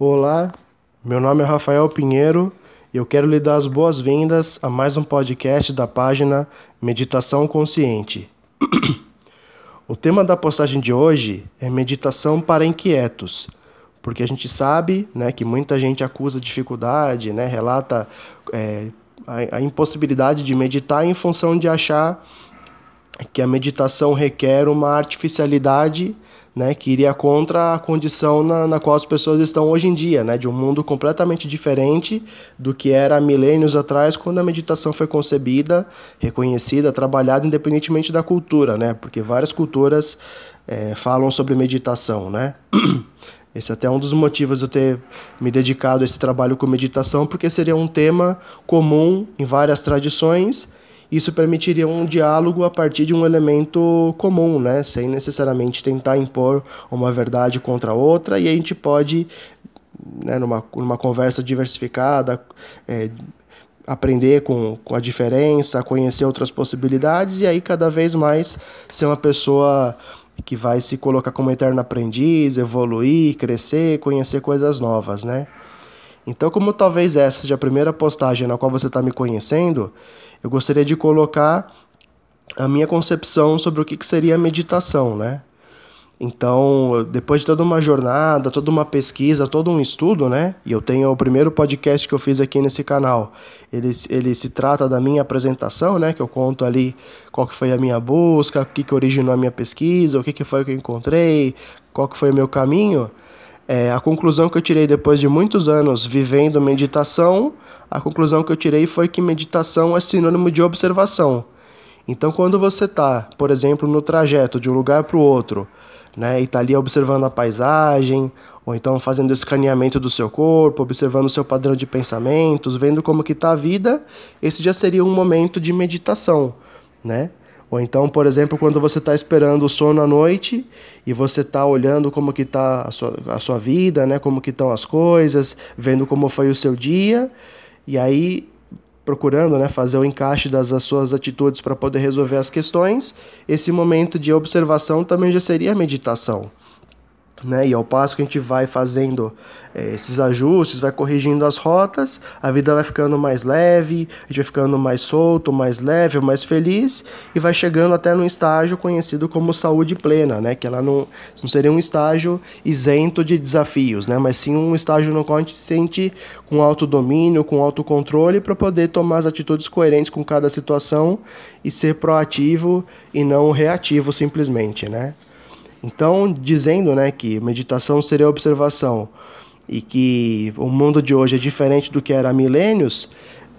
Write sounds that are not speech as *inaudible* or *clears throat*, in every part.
Olá, meu nome é Rafael Pinheiro e eu quero lhe dar as boas-vindas a mais um podcast da página Meditação Consciente. o tema da postagem de hoje é meditação para inquietos, porque a gente sabe né, que muita gente acusa dificuldade, né, relata é, a, a impossibilidade de meditar em função de achar que a meditação requer uma artificialidade né, que iria contra a condição na, na, qual as pessoas estão hoje em dia, né, de um mundo completamente diferente do que era há milênios atrás, quando a meditação foi concebida, reconhecida, trabalhada, independentemente da cultura, né, porque várias culturas é, falam sobre meditação, né. *clears throat* Esse é até um dos motivos eu ter me dedicado a esse trabalho com meditação, porque seria um tema comum em várias tradições isso permitiria um diálogo a partir de um elemento comum, né? sem necessariamente tentar impor uma verdade contra outra, e a gente pode, né, numa, numa conversa diversificada, é, aprender com, com a diferença, conhecer outras possibilidades, e aí cada vez mais ser uma pessoa que vai se colocar como eterno aprendiz, evoluir, crescer, conhecer coisas novas, né? Então, como talvez essa seja a primeira postagem na qual você está me conhecendo, eu gostaria de colocar a minha concepção sobre o que, que seria a meditação, né? Então, depois de toda uma jornada, toda uma pesquisa, todo um estudo, né? E eu tenho o primeiro podcast que eu fiz aqui nesse canal. Ele, ele se trata da minha apresentação, né? Que eu conto ali qual que foi a minha busca, o que, que originou a minha pesquisa, o que, que foi que eu encontrei, qual que foi o meu caminho. É, a conclusão que eu tirei depois de muitos anos vivendo meditação, a conclusão que eu tirei foi que meditação é sinônimo de observação. Então, quando você está, por exemplo, no trajeto de um lugar para o outro, né, e está ali observando a paisagem, ou então fazendo escaneamento do seu corpo, observando o seu padrão de pensamentos, vendo como que está a vida, esse já seria um momento de meditação, né? Ou então, por exemplo, quando você está esperando o sono à noite e você está olhando como que está a sua, a sua vida, né? como que estão as coisas, vendo como foi o seu dia, e aí procurando né, fazer o encaixe das suas atitudes para poder resolver as questões, esse momento de observação também já seria meditação. Né? E ao passo que a gente vai fazendo é, esses ajustes, vai corrigindo as rotas, a vida vai ficando mais leve, a gente vai ficando mais solto, mais leve, mais feliz e vai chegando até num estágio conhecido como saúde plena, né? Que ela não, não seria um estágio isento de desafios, né? Mas sim um estágio no qual a gente se sente com autodomínio, com autocontrole para poder tomar as atitudes coerentes com cada situação e ser proativo e não reativo simplesmente, né? Então, dizendo né, que meditação seria observação e que o mundo de hoje é diferente do que era há milênios,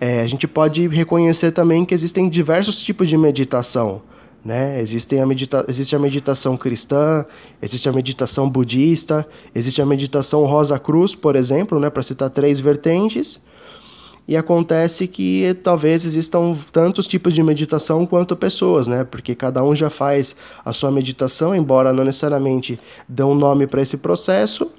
é, a gente pode reconhecer também que existem diversos tipos de meditação. Né? Existem a medita existe a meditação cristã, existe a meditação budista, existe a meditação Rosa Cruz, por exemplo, né, para citar três vertentes. E acontece que talvez existam tantos tipos de meditação quanto pessoas, né? Porque cada um já faz a sua meditação, embora não necessariamente dê um nome para esse processo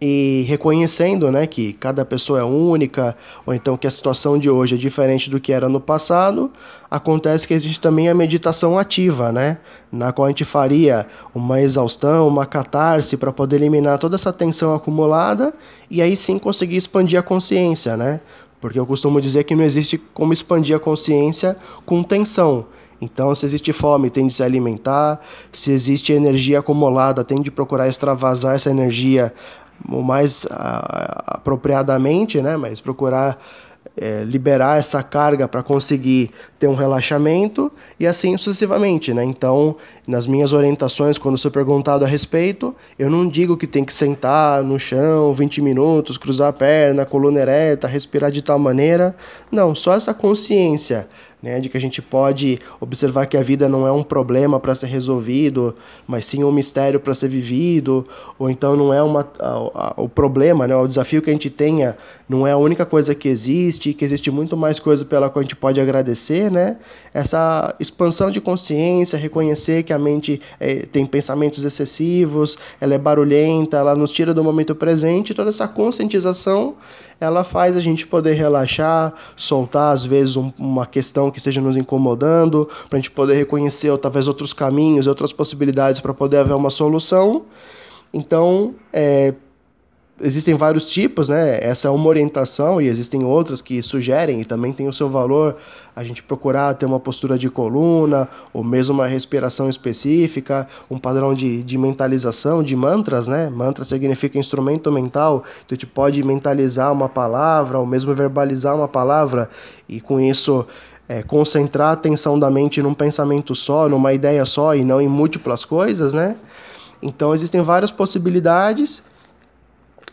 e reconhecendo né, que cada pessoa é única, ou então que a situação de hoje é diferente do que era no passado, acontece que existe também a meditação ativa, né, na qual a gente faria uma exaustão, uma catarse para poder eliminar toda essa tensão acumulada e aí sim conseguir expandir a consciência, né? Porque eu costumo dizer que não existe como expandir a consciência com tensão. Então, se existe fome, tem de se alimentar. Se existe energia acumulada, tem de procurar extravasar essa energia mais apropriadamente, né? Mas procurar é, liberar essa carga para conseguir ter um relaxamento e assim sucessivamente, né? Então, nas minhas orientações, quando sou perguntado a respeito, eu não digo que tem que sentar no chão 20 minutos, cruzar a perna, coluna ereta, respirar de tal maneira. Não, só essa consciência né, de que a gente pode observar que a vida não é um problema para ser resolvido, mas sim um mistério para ser vivido, ou então não é uma, a, a, o problema, né, o desafio que a gente tenha não é a única coisa que existe, que existe muito mais coisa pela qual a gente pode agradecer, né? Essa expansão de consciência, reconhecer que a mente é, tem pensamentos excessivos, ela é barulhenta, ela nos tira do momento presente, toda essa conscientização ela faz a gente poder relaxar, soltar às vezes um, uma questão que esteja nos incomodando, para a gente poder reconhecer ou, talvez outros caminhos, outras possibilidades para poder haver uma solução. Então, é, existem vários tipos, né? Essa é uma orientação e existem outras que sugerem e também tem o seu valor a gente procurar ter uma postura de coluna ou mesmo uma respiração específica, um padrão de, de mentalização, de mantras, né? Mantra significa instrumento mental, então a gente pode mentalizar uma palavra ou mesmo verbalizar uma palavra e com isso é, concentrar a atenção da mente num pensamento só, numa ideia só e não em múltiplas coisas, né? Então existem várias possibilidades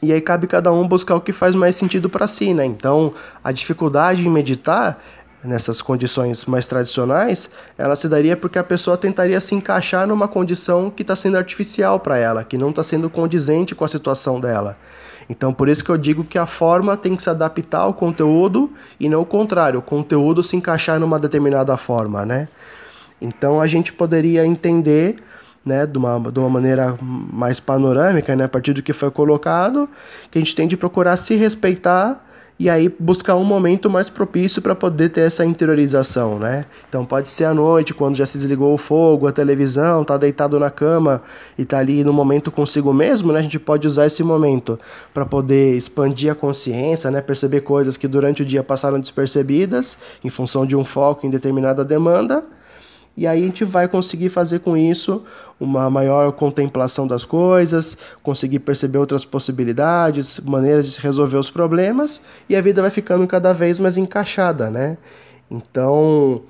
e aí cabe cada um buscar o que faz mais sentido para si, né? Então, a dificuldade em meditar nessas condições mais tradicionais, ela se daria porque a pessoa tentaria se encaixar numa condição que está sendo artificial para ela, que não está sendo condizente com a situação dela. Então, por isso que eu digo que a forma tem que se adaptar ao conteúdo e não o contrário, o conteúdo se encaixar numa determinada forma, né? Então, a gente poderia entender né, de uma, de uma maneira mais panorâmica, né, a partir do que foi colocado, que a gente tem de procurar se respeitar e aí buscar um momento mais propício para poder ter essa interiorização, né? Então pode ser à noite, quando já se desligou o fogo, a televisão, tá deitado na cama e tá ali no momento consigo mesmo, né? A gente pode usar esse momento para poder expandir a consciência, né? Perceber coisas que durante o dia passaram despercebidas em função de um foco em determinada demanda e aí a gente vai conseguir fazer com isso uma maior contemplação das coisas, conseguir perceber outras possibilidades, maneiras de resolver os problemas, e a vida vai ficando cada vez mais encaixada, né? Então,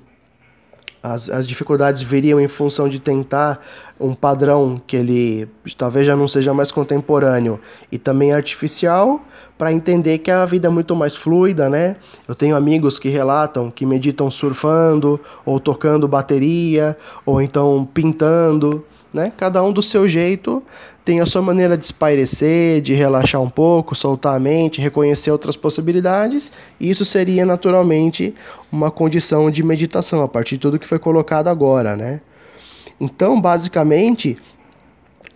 as, as dificuldades viriam em função de tentar um padrão que ele talvez já não seja mais contemporâneo e também artificial, para entender que a vida é muito mais fluida, né? Eu tenho amigos que relatam que meditam surfando, ou tocando bateria, ou então pintando, né? Cada um do seu jeito tem a sua maneira de espairecer, de relaxar um pouco, soltar a mente, reconhecer outras possibilidades, e isso seria naturalmente uma condição de meditação a partir de tudo que foi colocado agora, né? Então, basicamente,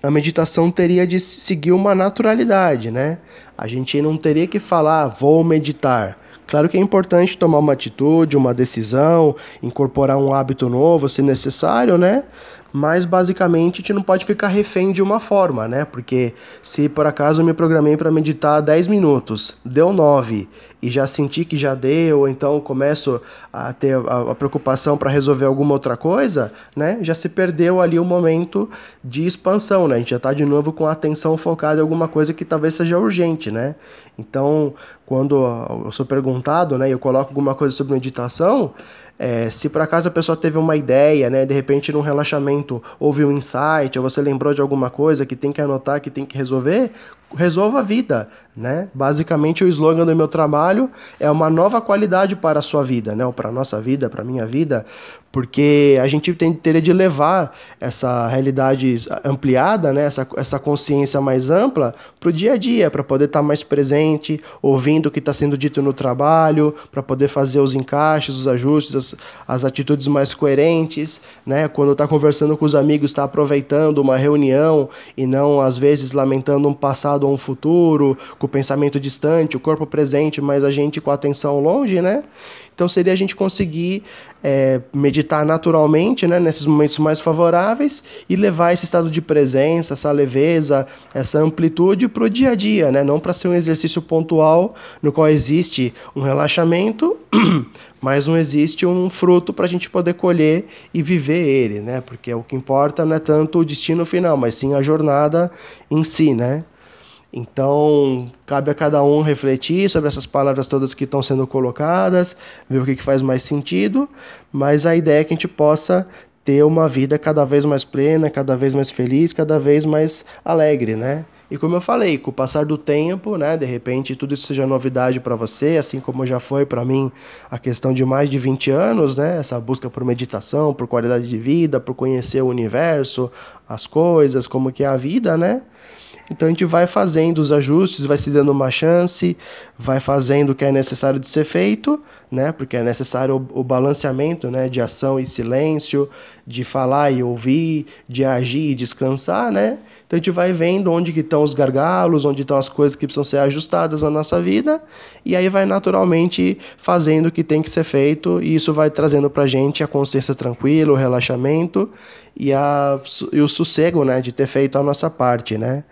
a meditação teria de seguir uma naturalidade, né? A gente não teria que falar, vou meditar. Claro que é importante tomar uma atitude, uma decisão, incorporar um hábito novo se necessário, né? Mas basicamente a gente não pode ficar refém de uma forma, né? Porque se por acaso eu me programei para meditar 10 minutos, deu 9 e já senti que já deu, então começo a ter a, a preocupação para resolver alguma outra coisa, né? Já se perdeu ali o momento de expansão, né? A gente já está de novo com a atenção focada em alguma coisa que talvez seja urgente, né? Então, quando eu sou perguntado, né, eu coloco alguma coisa sobre meditação, é, se por acaso a pessoa teve uma ideia, né, de repente num relaxamento houve um insight, ou você lembrou de alguma coisa que tem que anotar, que tem que resolver, resolva a vida, né? Basicamente o slogan do meu trabalho é uma nova qualidade para a sua vida, né? Ou para a nossa vida, para a minha vida, porque a gente tem, teria de levar essa realidade ampliada, né? essa, essa consciência mais ampla para o dia a dia, para poder estar tá mais presente, ouvindo o que está sendo dito no trabalho, para poder fazer os encaixes, os ajustes, as, as atitudes mais coerentes, né? quando está conversando com os amigos, está aproveitando uma reunião e não, às vezes, lamentando um passado ou um futuro, com o pensamento distante, o corpo presente, mas a gente com a atenção longe, né? Então seria a gente conseguir é, meditar naturalmente, né, nesses momentos mais favoráveis e levar esse estado de presença, essa leveza, essa amplitude para o dia a dia, né, não para ser um exercício pontual no qual existe um relaxamento, *clears throat* mas não existe um fruto para a gente poder colher e viver ele, né, porque o que importa não é tanto o destino final, mas sim a jornada em si, né. Então, cabe a cada um refletir sobre essas palavras todas que estão sendo colocadas, ver o que, que faz mais sentido, mas a ideia é que a gente possa ter uma vida cada vez mais plena, cada vez mais feliz, cada vez mais alegre, né? E como eu falei, com o passar do tempo, né, de repente tudo isso seja novidade para você, assim como já foi para mim a questão de mais de 20 anos, né, essa busca por meditação, por qualidade de vida, por conhecer o universo, as coisas, como que é a vida, né? Então a gente vai fazendo os ajustes, vai se dando uma chance, vai fazendo o que é necessário de ser feito, né? Porque é necessário o, o balanceamento, né? De ação e silêncio, de falar e ouvir, de agir e descansar, né? Então a gente vai vendo onde que estão os gargalos, onde estão as coisas que precisam ser ajustadas na nossa vida, e aí vai naturalmente fazendo o que tem que ser feito, e isso vai trazendo para a gente a consciência tranquila, o relaxamento e, a, e o sossego, né? De ter feito a nossa parte, né?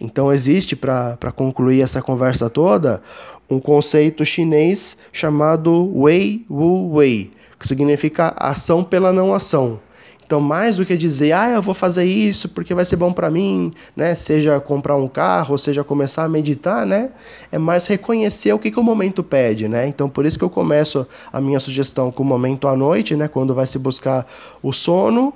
Então existe, para concluir essa conversa toda, um conceito chinês chamado Wei Wu Wei, que significa ação pela não ação. Então, mais do que dizer, ah, eu vou fazer isso porque vai ser bom para mim, né? Seja comprar um carro, seja começar a meditar, né? É mais reconhecer o que, que o momento pede, né? Então, por isso que eu começo a minha sugestão com o momento à noite, né? Quando vai se buscar o sono,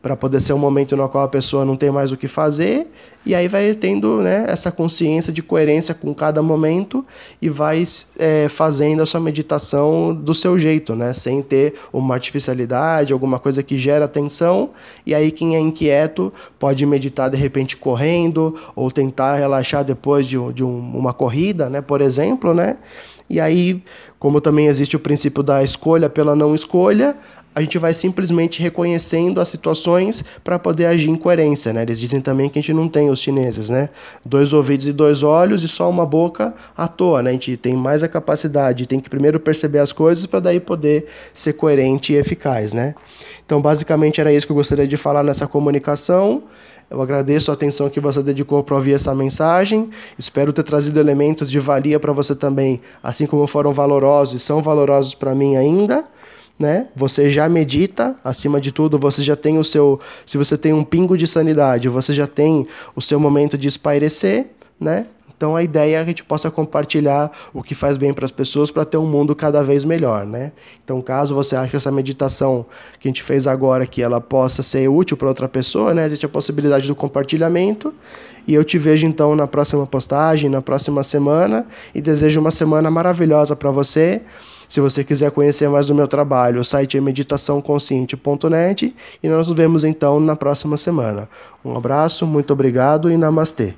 para poder ser um momento no qual a pessoa não tem mais o que fazer e aí vai tendo né, essa consciência de coerência com cada momento e vai é, fazendo a sua meditação do seu jeito, né, sem ter uma artificialidade, alguma coisa que gera tensão e aí quem é inquieto pode meditar de repente correndo ou tentar relaxar depois de, de um, uma corrida, né, por exemplo, né, e aí, como também existe o princípio da escolha pela não escolha, a gente vai simplesmente reconhecendo as situações para poder agir em coerência, né? Eles dizem também que a gente não tem os chineses, né? Dois ouvidos e dois olhos e só uma boca à toa, né? A gente tem mais a capacidade, tem que primeiro perceber as coisas para daí poder ser coerente e eficaz, né? Então, basicamente era isso que eu gostaria de falar nessa comunicação. Eu agradeço a atenção que você dedicou para ouvir essa mensagem. Espero ter trazido elementos de valia para você também, assim como foram valorosos e são valorosos para mim ainda. Né? Você já medita, acima de tudo, você já tem o seu. Se você tem um pingo de sanidade, você já tem o seu momento de espairecer, né? Então a ideia é que a gente possa compartilhar o que faz bem para as pessoas para ter um mundo cada vez melhor, né? Então caso você ache que essa meditação que a gente fez agora que ela possa ser útil para outra pessoa, né? Existe a possibilidade do compartilhamento. E eu te vejo então na próxima postagem, na próxima semana e desejo uma semana maravilhosa para você. Se você quiser conhecer mais do meu trabalho, o site é meditaçãoconsciente.net e nós nos vemos então na próxima semana. Um abraço, muito obrigado e namastê.